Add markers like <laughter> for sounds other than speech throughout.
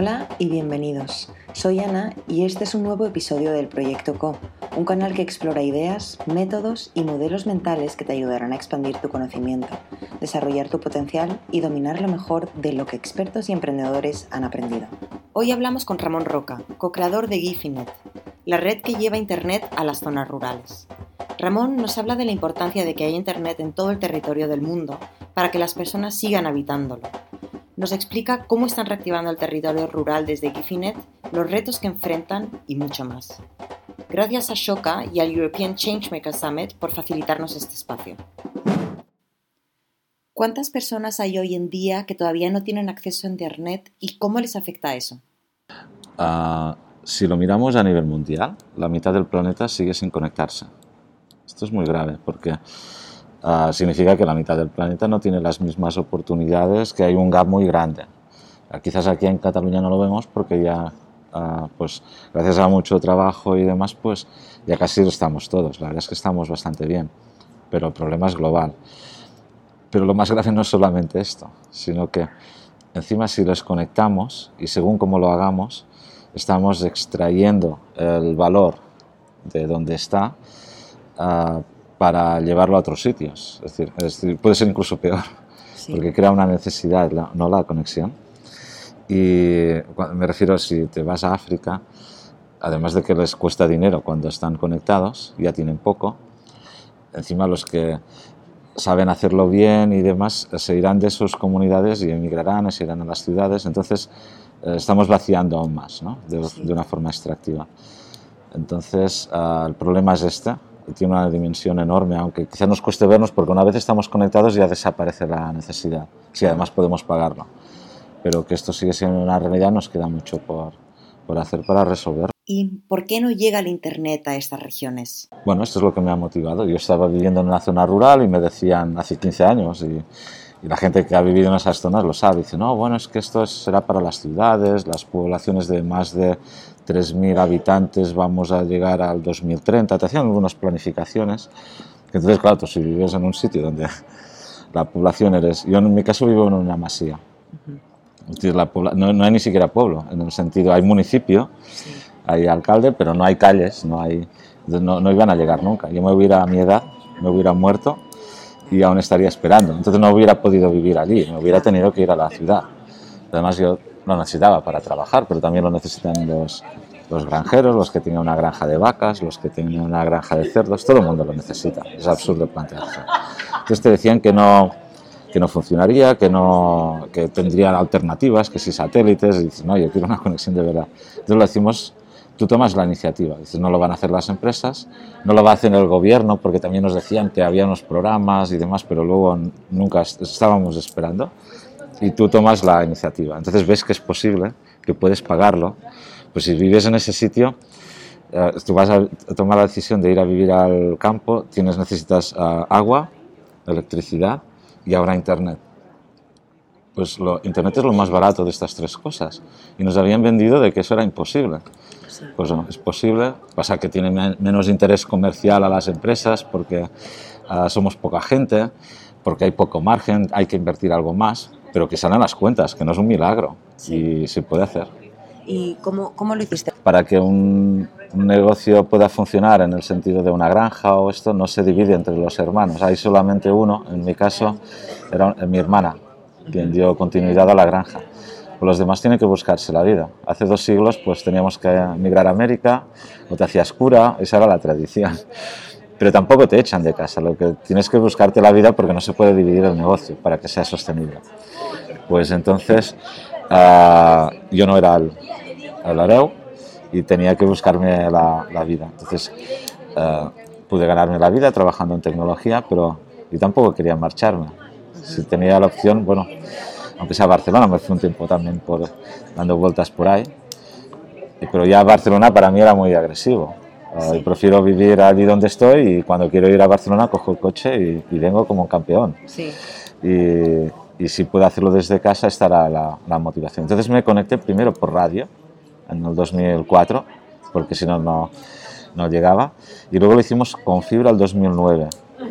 Hola y bienvenidos. Soy Ana y este es un nuevo episodio del Proyecto Co, un canal que explora ideas, métodos y modelos mentales que te ayudarán a expandir tu conocimiento, desarrollar tu potencial y dominar lo mejor de lo que expertos y emprendedores han aprendido. Hoy hablamos con Ramón Roca, co-creador de Gifinet, la red que lleva Internet a las zonas rurales. Ramón nos habla de la importancia de que haya Internet en todo el territorio del mundo para que las personas sigan habitándolo nos explica cómo están reactivando el territorio rural desde Gifinet, los retos que enfrentan y mucho más. Gracias a Shoka y al European Changemaker Summit por facilitarnos este espacio. ¿Cuántas personas hay hoy en día que todavía no tienen acceso a Internet y cómo les afecta eso? Uh, si lo miramos a nivel mundial, la mitad del planeta sigue sin conectarse. Esto es muy grave porque uh, significa que la mitad del planeta no tiene las mismas oportunidades, que hay un gap muy grande. Uh, quizás aquí en Cataluña no lo vemos porque ya, uh, pues gracias a mucho trabajo y demás, pues ya casi estamos todos. La verdad es que estamos bastante bien, pero el problema es global. Pero lo más grave no es solamente esto, sino que encima si los conectamos y según cómo lo hagamos, estamos extrayendo el valor de donde está para llevarlo a otros sitios. Es decir, puede ser incluso peor, porque crea una necesidad, no la conexión. Y me refiero, si te vas a África, además de que les cuesta dinero cuando están conectados, ya tienen poco, encima los que saben hacerlo bien y demás se irán de sus comunidades y emigrarán, se irán a las ciudades, entonces eh, estamos vaciando aún más, ¿no? de, de, una forma extractiva. Entonces, uh, el problema es este, tiene una dimensión enorme, aunque quizás nos cueste vernos porque una vez estamos conectados ya desaparece la necesidad, si además podemos pagarlo. Pero que esto sigue siendo una realidad nos queda mucho por, por hacer para resolver. ¿Y por qué no llega el Internet a estas regiones? Bueno, esto es lo que me ha motivado. Yo estaba viviendo en una zona rural y me decían hace 15 años, y, y la gente que ha vivido en esas zonas lo sabe, dice, no, bueno, es que esto será para las ciudades, las poblaciones de más de 3.000 habitantes vamos a llegar al 2030, te hacían algunas planificaciones. Entonces, claro, tú si vives en un sitio donde <laughs> la población eres... Yo en mi caso vivo en una masía. la no, no, hay ni siquiera pueblo, en el sentido, hay municipio, sí. hay alcalde, pero no hay calles, no, hay, no, no, iban a llegar nunca. Yo me hubiera a mi edad, me hubiera muerto y aún estaría esperando. Entonces no hubiera podido vivir allí, me hubiera tenido que ir a la ciudad. Además yo lo necesitaba para trabajar, pero también lo necesitan los, los granjeros, los que tienen una granja de vacas, los que tienen una granja de cerdos, todo el mundo lo necesita. Es absurdo plantearse. Entonces te decían que no, que no funcionaría, que, no, que tendrían alternativas, que si satélites, y dices, no, yo quiero una conexión de verdad. Entonces lo decimos, tú tomas la iniciativa, dices, no lo van a hacer las empresas, no lo va a hacer el gobierno, porque también nos decían que había unos programas y demás, pero luego nunca estábamos esperando y tú tomas la iniciativa. Entonces ves que es posible, que puedes pagarlo. Pues si vives en ese sitio, eh, tú vas a tomar la decisión de ir a vivir al campo, tienes, necesitas uh, agua, electricidad y ahora internet. Pues lo, internet es lo más barato de estas tres cosas. Y nos habían vendido de que eso era imposible. Pues no, es posible. Pasa que tiene menos interés comercial a las empresas porque uh, somos poca gente, porque hay poco margen, hay que invertir algo más pero que salen las cuentas, que no es un milagro sí. y se puede hacer. ¿Y cómo, cómo lo hiciste? Para que un, un, negocio pueda funcionar en el sentido de una granja o esto, no se divide entre los hermanos. Hay solamente uno, en mi caso, era mi hermana, quien dio continuidad a la granja. Los demás tienen que buscarse la vida. Hace dos siglos pues teníamos que emigrar a América, o te hacías cura, esa era la tradición. Pero tampoco te echan de casa, lo que tienes que buscarte la vida porque no se puede dividir el negocio para que sea sostenible. Pues entonces uh, yo no era el, el areu y tenía que buscarme la, la vida. Entonces uh, pude ganarme la vida trabajando en tecnología, pero yo tampoco quería marcharme. Si tenía la opción, bueno, aunque sea Barcelona, me fui un tiempo también por, dando vueltas por ahí, pero ya Barcelona para mí era muy agresivo. Uh, sí. prefiero vivir allí donde estoy y cuando quiero ir a Barcelona cojo el coche y, y vengo como un campeón. Sí. Y, y si puedo hacerlo desde casa estará la, la, motivación. Entonces me conecté primero por radio en el 2004, porque si no, no, no llegaba, y luego lo hicimos con fibra el 2009,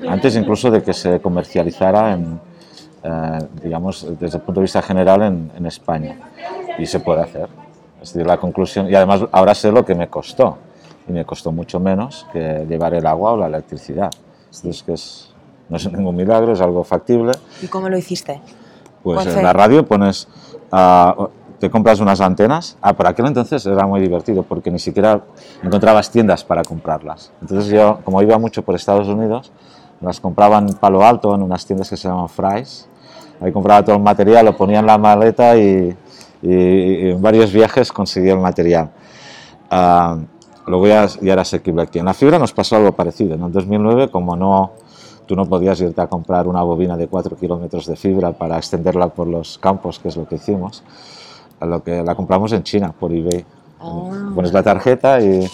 antes incluso de que se comercializara en, eh, digamos, desde el punto de vista general en, en España. y se puede hacer. Es decir, la conclusión, y además ahora sé lo que me costó, y me costó mucho menos que llevar el agua o la electricidad. Entonces, que es, no es ningún milagro, es algo factible. ¿Y cómo lo hiciste? Pues en la radio pones, uh, te compras unas antenas. Ah, por aquel entonces era muy divertido porque ni siquiera encontrabas tiendas para comprarlas. Entonces yo, como iba mucho por Estados Unidos, las compraba en Palo Alto, en unas tiendas que se llaman Fry's. Ahí compraba todo el material, lo ponía en la maleta y, y, en varios viajes conseguía el material. Uh, luego ya, ya, era asequible aquí. En la fibra nos pasó algo parecido. En el 2009, como no, tú no podías irte a comprar una bobina de 4 kilómetros de fibra para extenderla por los campos, que es lo que hicimos, a lo que la compramos en China por eBay. Oh. Pones la tarjeta y,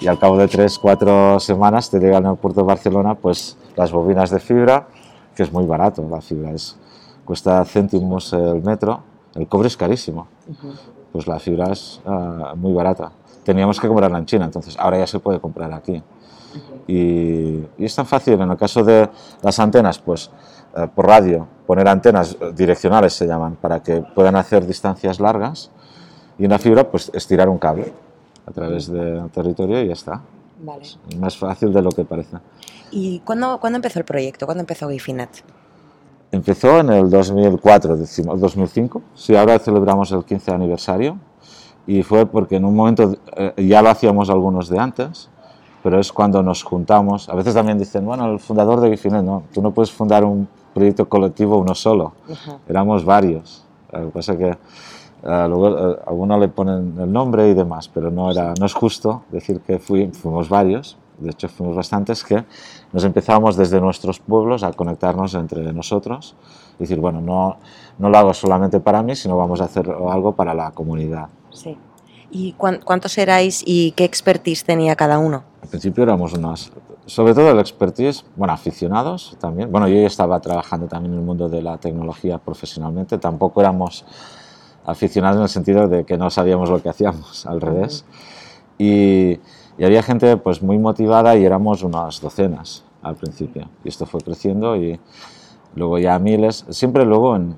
y, al cabo de 3, 4 semanas te llegan al puerto de Barcelona pues las bobinas de fibra, que es muy barato la fibra, es, cuesta céntimos el metro el cobre es carísimo, pues la fibra es uh, muy barata. Teníamos que comprarla en China, entonces ahora ya se puede comprar aquí. y, y, es tan fácil, en el caso de las antenas, pues uh, por radio, poner antenas direccionales se llaman, para que puedan hacer distancias largas, y en la fibra, pues estirar un cable a través del territorio y ya está. Vale. Es más fácil de lo que parece. ¿Y cuándo, ¿cuándo empezó el proyecto? ¿Cuándo empezó Gifinet? Empezó en el 2004, decimos, 2005, sí, ahora celebramos el 15 aniversario y fue porque en un momento eh, ya lo hacíamos algunos de antes, pero es cuando nos juntamos. A veces también dicen, bueno, el fundador de Gifinet, no, tú no puedes fundar un proyecto colectivo uno solo, uh -huh. éramos varios. Lo que pasa es que uh, luego uh, algunos le ponen el nombre y demás, pero no, era, no es justo decir que fui, fuimos varios, de hecho fuimos bastantes, que nos empezábamos desde nuestros pueblos a conectarnos entre nosotros y decir, bueno, no, no lo hago solamente para mí, sino vamos a hacer algo para la comunidad. Sí. ¿Y cuántos erais y qué expertise tenía cada uno? Al principio éramos unas, sobre todo el expertise, bueno, aficionados también. Bueno, yo ya estaba trabajando también en el mundo de la tecnología profesionalmente, tampoco éramos aficionados en el sentido de que no sabíamos lo que hacíamos, al revés. Uh -huh. Y y había gente pues muy motivada y éramos unas docenas al principio. Y esto fue creciendo y luego ya miles. Siempre luego, en,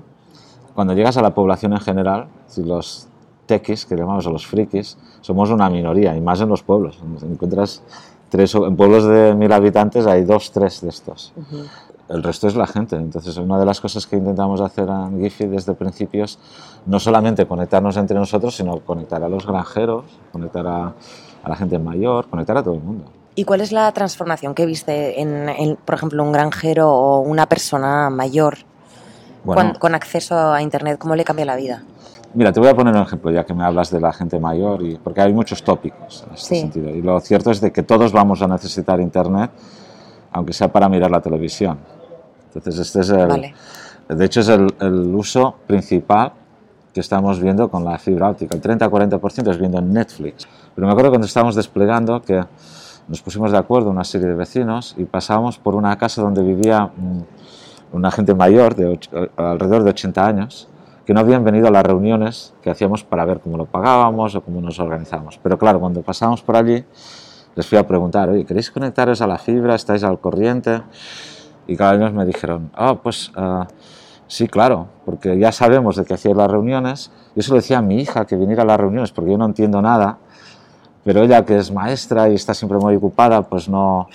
cuando llegas a la población en general, si los tequis, que llamamos a los frikis, somos una minoría, y más en los pueblos. Encuentras tres, en pueblos de mil habitantes hay dos, tres de estos. Uh -huh. El resto es la gente. Entonces, una de las cosas que intentamos hacer en Giphy desde principios, no solamente conectarnos entre nosotros, sino conectar a los granjeros, conectar a a la gente mayor, conectar a todo el mundo. ¿Y cuál es la transformación que viste en, en por ejemplo, un granjero o una persona mayor bueno, con, con, acceso a Internet? ¿Cómo le cambia la vida? Mira, te voy a poner un ejemplo, ya que me hablas de la gente mayor, y, porque hay muchos tópicos en este Sí. sentido. Y lo cierto es de que todos vamos a necesitar Internet, aunque sea para mirar la televisión. Entonces, este es el, Vale. de hecho, es el, el uso principal que estamos viendo con la fibra óptica. El 30-40% es viendo en Netflix. Pero me acuerdo cuando estábamos desplegando que nos pusimos de acuerdo una serie de vecinos y pasábamos por una casa donde vivía mm, una gente mayor, de och- alrededor de 80 años, que no habían venido a las reuniones que hacíamos para ver cómo lo pagábamos o cómo nos organizábamos. Pero claro, cuando pasábamos por allí, les fui a preguntar, oye, ¿queréis conectaros a la fibra? ¿Estáis al corriente? Y cada ellos me dijeron, ah, pues uh, sí, claro, porque ya sabemos de que hacíais las reuniones. Yo se lo decía a mi hija que viniera a las reuniones porque yo no entiendo nada, pero ella que es maestra y está siempre muy ocupada, pues no,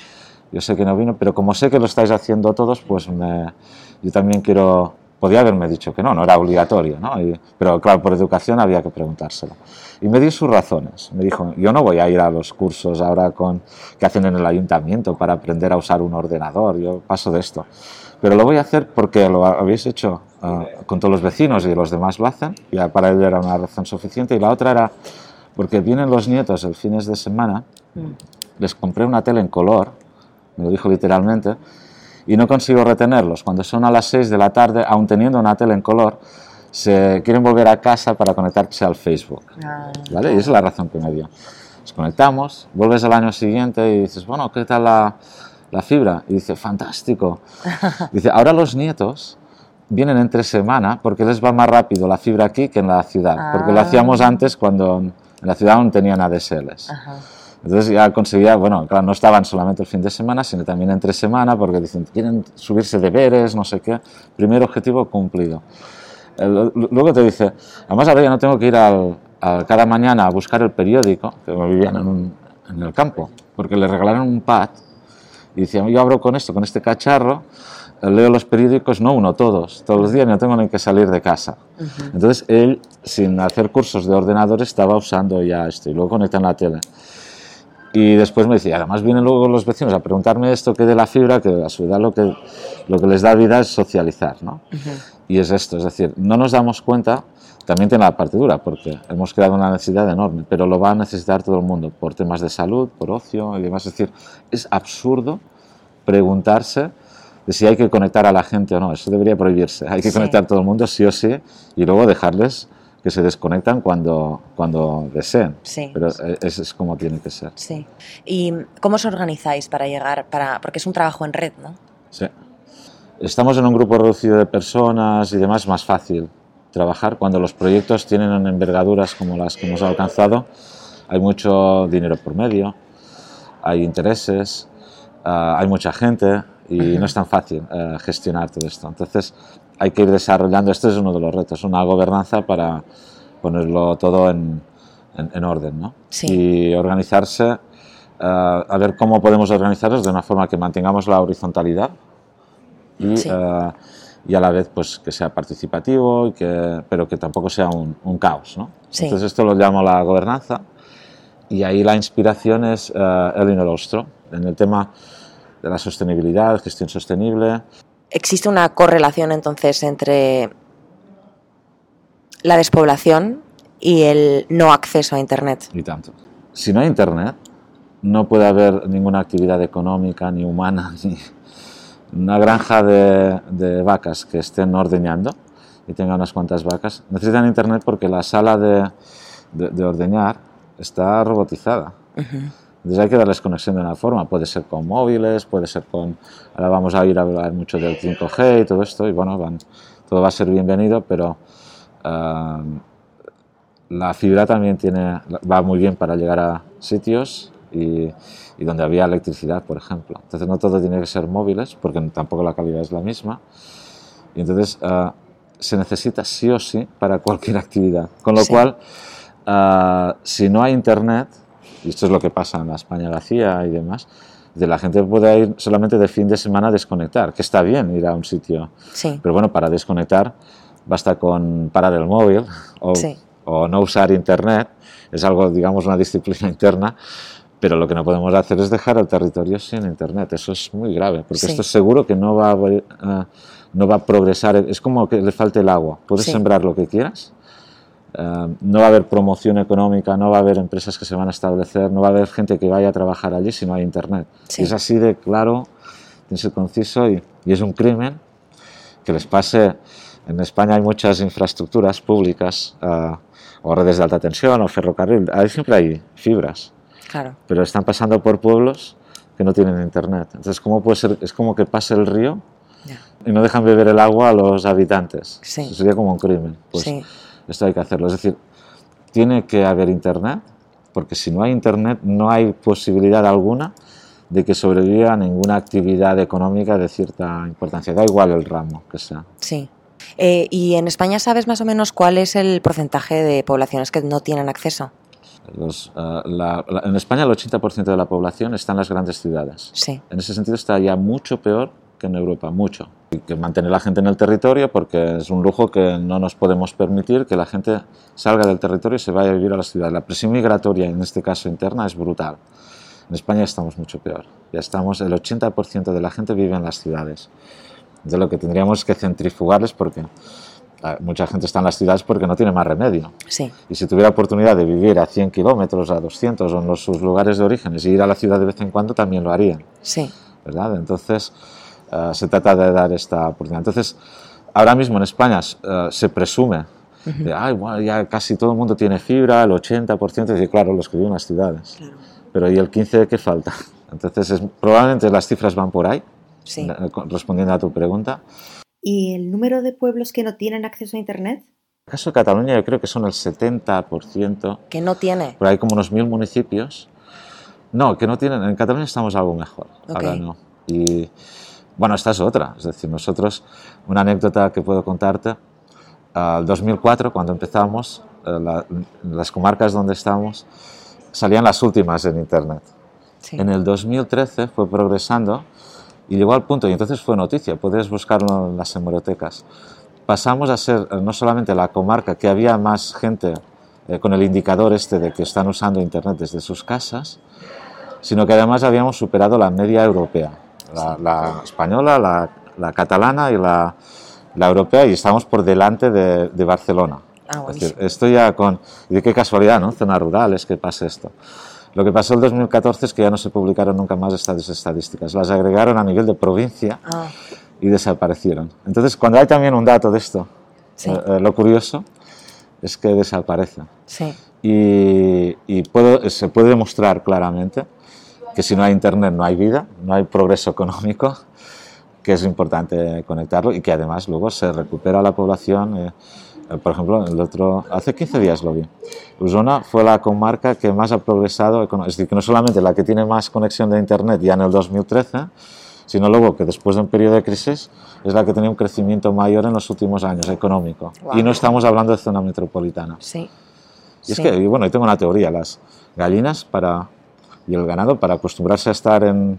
yo sé que no vino, pero como sé que lo estáis haciendo todos, pues me, yo también quiero, podía haberme dicho que no, no era obligatorio, ¿no? Y, pero claro, por educación había que preguntárselo. Y me dio sus razones, me dijo, yo no voy a ir a los cursos ahora con, que hacen en el ayuntamiento para aprender a usar un ordenador, yo paso de esto, pero lo voy a hacer porque lo habéis hecho uh, con todos los vecinos y los demás lo hacen, y para él era una razón suficiente, y la otra era porque vienen los nietos el fines de semana, Mm. les compré una tele en color, me lo dijo literalmente, y no consigo retenerlos. Cuando son a las 6 de la tarde, aún teniendo una tele en color, se quieren volver a casa para conectarse al Facebook. ¿vale? Y esa es la razón que me dio. Nos conectamos, vuelves al año siguiente y dices, bueno, ¿qué tal la, la fibra? Y dice, fantástico. <laughs> Dice, ahora los nietos vienen entre semana porque les va más rápido la fibra aquí que en la ciudad, porque lo Ah. hacíamos antes cuando en la ciudad aún tenían ADSLs. Ajá. Entonces ya conseguía, bueno, claro, no estaban solamente el fin de semana, sino también entre semana, porque dicen, quieren subirse deberes, no sé qué. Primer objetivo cumplido. el- luego te dice, además ahora ya no tengo que ir al- a cada mañana a buscar el periódico, que vivían en, un- en el campo, porque le regalaron un pad y decían, yo abro con esto, con este cacharro, eh, leo los periódicos, no uno, todos, todos los días, no tengo ni que salir de casa. Entonces él, sin hacer cursos de ordenador, estaba usando ya esto y luego conecta en la tele. Y después me decía, además vienen luego los vecinos a preguntarme esto que de la fibra, que a su edad lo que, lo que les da vida es socializar, ¿no? Y es esto, es decir, no nos damos cuenta, también tiene la parte dura, porque hemos creado una necesidad enorme, pero lo va a necesitar todo el mundo, por temas de salud, por ocio y demás. Es decir, es absurdo preguntarse de si hay que conectar a la gente o no, eso debería prohibirse. Hay que Sí. conectar a todo el mundo sí o sí y luego dejarles que se desconectan cuando, cuando deseen. Sí. Pero eh, eso es como tiene que ser. Sí. ¿Y cómo os organizáis para llegar, para, porque es un trabajo en red, ¿no? Sí. Estamos en un grupo reducido de personas y demás, más fácil trabajar. Cuando los proyectos tienen envergaduras como las que hemos alcanzado, hay mucho dinero por medio, hay intereses, ah, hay mucha gente y no es tan fácil eh, gestionar todo esto. Entonces hay que ir desarrollando, este es uno de los retos, una gobernanza para ponerlo todo en, en- en orden ¿no? Sí. y organizarse, ah, a ver cómo podemos organizarnos de una forma que mantengamos la horizontalidad y, Sí. eh, y a la vez pues que sea participativo y que, pero que tampoco sea un, un caos ¿no? Sí. entonces esto lo llamo la gobernanza y ahí la inspiración es eh, Elinor Ostrom en el tema de la sostenibilidad, gestión sostenible ¿Existe una correlación entonces entre la despoblación y el no acceso a Internet? y tanto. Si no hay internet, no puede haber ninguna actividad económica ni humana, <laughs> ni una granja de, de vacas que estén ordeñando y tenga unas cuantas vacas. Necesitan internet porque la sala de, de- de ordeñar está robotizada. Entonces hay que darles conexión de una forma. Puede ser con móviles, puede ser con... Ahora vamos a ir a hablar mucho del 5G y todo esto, y bueno, van- todo va a ser bienvenido, pero ah, la fibra también tiene, va muy bien para llegar a sitios y, y donde había electricidad, por ejemplo. Entonces no todo tiene que ser móviles, porque tampoco la calidad es la misma. Y entonces ah, se necesita sí o sí para cualquier actividad. Con lo Sí. cual, ah, si no hay internet, y esto es lo que pasa en la España vacía y demás, de la gente puede ir solamente de fin de semana a desconectar, que está bien ir a un sitio, Sí. pero bueno, para desconectar basta con parar el móvil o, Sí. o no usar internet, es algo, digamos, una disciplina <laughs> interna, pero lo que no podemos hacer es dejar el territorio sin internet, eso es muy grave, porque Sí. esto seguro que no va, a, eh, no va a progresar, es como que le falte el agua, puedes Sí. sembrar lo que quieras, eh, no va a haber promoción económica, no va a haber empresas que se van a establecer, no va a haber gente que vaya a trabajar allí si no hay internet. Sí. Y es así de claro, tiene que ser conciso y, y es un crimen que les pase. En España hay muchas infraestructuras públicas ah, o redes de alta tensión o ferrocarril, ahí siempre hay fibras, Claro. pero están pasando por pueblos que no tienen internet. Entonces, ¿cómo puede ser? Es como que pase el río y no dejan beber el agua a los habitantes. Sí. Eso sería como un crimen. Pues sí. Esto hay que hacerlo. Es decir, tiene que haber internet, porque si no hay internet no hay posibilidad alguna de que sobreviva ninguna actividad económica de cierta importancia. Da igual el ramo que sea. Sí. Eh, ¿Y en España sabes más o menos cuál es el porcentaje de poblaciones que no tienen acceso? Los, eh, la- la- en España el 80% de la población está en las grandes ciudades. Sí. En ese sentido está ya mucho peor que en Europa, mucho. Y que mantener a la gente en el territorio porque es un lujo que no nos podemos permitir que la gente salga del territorio y se vaya a vivir a la ciudad. La presión migratoria, en este caso interna, es brutal. En España estamos mucho peor. Ya estamos, el 80% de la gente vive en las ciudades. Entonces lo que tendríamos es que centrifugarles porque mucha gente está en las ciudades porque no tiene más remedio. Sí. Y si tuviera oportunidad de vivir a 100 kilómetros, a 200 o en los, sus lugares de orígenes y ir a la ciudad de vez en cuando, también lo harían. Sí. ¿verdad? Entonces, eh, se trata de dar esta oportunidad. Entonces, ahora mismo en España eh, se presume de, ay, bueno, ya casi todo el mundo tiene fibra, el 80%, y claro, los que viven en las ciudades. Pero ¿y el 15% qué falta? Entonces, es- probablemente las cifras van por ahí, Sí. eh, respondiendo a tu pregunta. ¿Y el número de pueblos que no tienen acceso a Internet? En el caso de Cataluña, yo creo que son el 70%, Que no tiene. pero hay como unos mil municipios. No, que no tienen. En Cataluña estamos algo mejor. Ok. Ahora no. Y bueno, esta es otra. Es decir, nosotros, una anécdota que puedo contarte. al 2004, cuando empezamos, eh, la- las comarcas donde estábamos salían las últimas en Internet. Sí. En el 2013 fue progresando y llegó al punto, y entonces fue noticia, puedes buscarlo en las hemerotecas. Pasamos a ser eh, no solamente la comarca que había más gente eh, con el indicador este de que están usando Internet desde sus casas, sino que además habíamos superado la media europea, la, la española, la, la catalana y la, europea, y estamos por delante de, de Barcelona. Ah, Es buenísimo. decir, esto ya con... De qué casualidad, ¿no? Zonas rurales, que pase esto. Lo que pasó el 2014 es que ya no se publicaron nunca más estas estadísticas. Las agregaron a nivel de provincia Ah, y desaparecieron. Entonces, cuando hay también un dato de esto, Sí. eh, eh, lo curioso es que desaparece. sí, Y, y puedo- se puede demostrar claramente que si no hay Internet no hay vida, no hay progreso económico, que es importante conectarlo y que además luego se recupera la población. eh, eh, por ejemplo, el otro, hace 15 días lo vi. Osona fue la comarca que más ha progresado, es decir, que no solamente la que tiene más conexión de Internet ya en el 2013, sino luego que después de un periodo de crisis es la que tiene un crecimiento mayor en los últimos años económico. Guau. Y no estamos hablando de zona metropolitana. sí. Y es Sí. que, y bueno, yo tengo una teoría, las gallinas para, y el ganado para acostumbrarse a estar en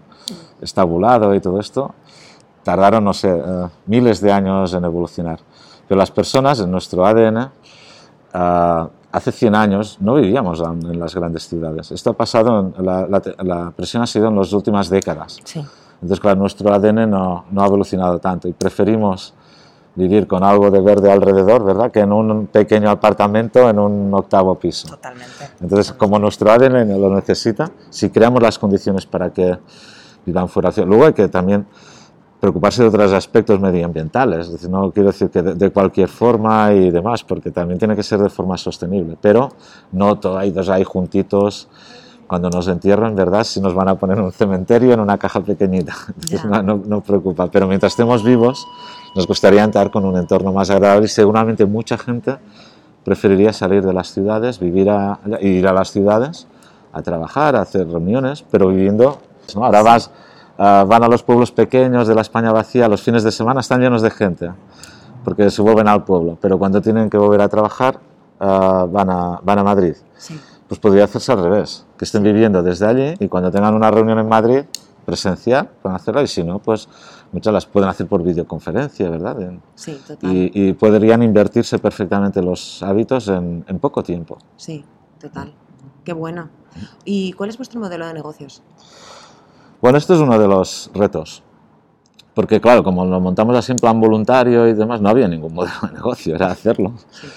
estabulado y todo esto, tardaron, no sé, eh, miles de años en evolucionar. Pero las personas, en nuestro ADN, ah, hace 100 años no vivíamos en las grandes ciudades. Esto ha pasado, en- la, la la presión ha sido en las últimas décadas. Sí, Entonces, claro, nuestro ADN no, no ha evolucionado tanto y preferimos vivir con algo de verde alrededor, ¿verdad? Que en un pequeño apartamento en un octavo piso. totalmente. Entonces, como nuestro ADN lo necesita, si creamos las condiciones para que vivan fuera, luego hay que también preocuparse de otros aspectos medioambientales. Es decir, no quiero decir que de, de cualquier forma y demás, porque también tiene que ser de forma sostenible. Pero no todo hay dos ahí juntitos. Cuando nos entierren, ¿verdad? Si nos van a poner en un cementerio en una caja pequeñita. <laughs> Entonces, no, no, no preocupa. Pero mientras estemos vivos, nos gustaría entrar con un entorno más agradable y seguramente mucha gente preferiría salir de las ciudades, vivir a, ir a las ciudades a trabajar, a hacer reuniones, pero viviendo. ¿no? Ahora vas, ah, van a los pueblos pequeños de la España vacía, los fines de semana están llenos de gente, porque se vuelven al pueblo, pero cuando tienen que volver a trabajar ah, van, a, van a Madrid. Sí, Pues podría hacerse al revés, que estén viviendo desde allí y cuando tengan una reunión en Madrid presencial, pueden hacerla y si no, pues muchas las pueden hacer por videoconferencia, ¿verdad? Sí, total. y, y podrían invertirse perfectamente los hábitos en, en poco tiempo. Sí, total. Qué buena. ¿Y cuál es vuestro modelo de negocios? Bueno, esto es uno de los retos, porque claro, como lo montamos así en plan voluntario y demás, no había ningún <laughs> modelo de negocio, era hacerlo. Sí.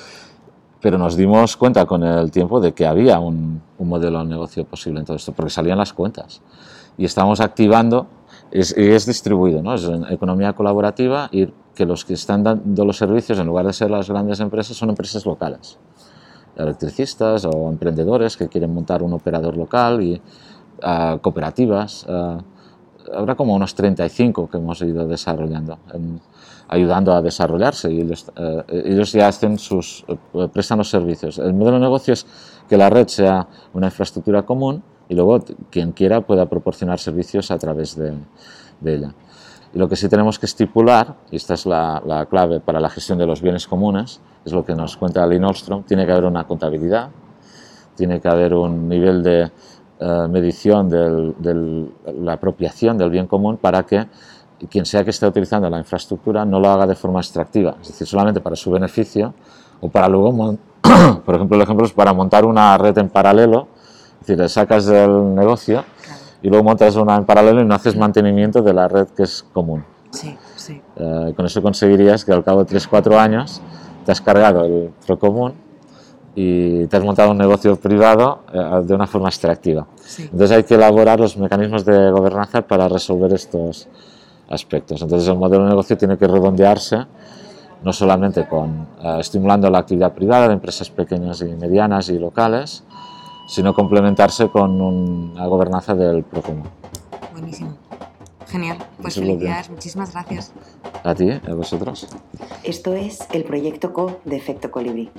Pero nos dimos cuenta con el tiempo de que había un, un modelo de negocio posible en todo esto, porque salían las cuentas. Y estamos activando, es, y es distribuido, ¿no? es economía colaborativa y que los que están dando los servicios, en lugar de ser las grandes empresas, son empresas locales. Electricistas o emprendedores que quieren montar un operador local y ah, cooperativas. ah, habrá como unos 35 que hemos ido desarrollando, ayudando a desarrollarse y ellos, eh, ellos ya hacen sus, eh, prestan los servicios. El modelo de negocio es que la red sea una infraestructura común y luego quien quiera pueda proporcionar servicios a través de, de ella. Y lo que sí tenemos que estipular, y esta es la, la clave para la gestión de los bienes comunes, es lo que nos cuenta Lynn Ostrom, tiene que haber una contabilidad, tiene que haber un nivel de eh, medición de la apropiación del bien común para que quien sea que esté utilizando la infraestructura no lo haga de forma extractiva, es decir, solamente para su beneficio o para luego, <coughs> por ejemplo, el ejemplo es para montar una red en paralelo, decir, le sacas del negocio Claro. y luego montas una en paralelo y no haces mantenimiento de la red que es común. Sí, sí. Eh, con eso conseguirías que al cabo de 3-4 años te has cargado el procomún y te has montado un negocio privado eh, de una forma extractiva. sí. Entonces hay que elaborar los mecanismos de gobernanza para resolver estos aspectos. Entonces el modelo de negocio tiene que redondearse no solamente con eh, estimulando la actividad privada de empresas pequeñas y medianas y locales, sino complementarse con una gobernanza del procomún. Buenísimo. Genial. Pues Eso felicidades. Muchísimas gracias. ¿A ti? ¿A vosotros? Esto es el proyecto CO de Efecto Colibrí.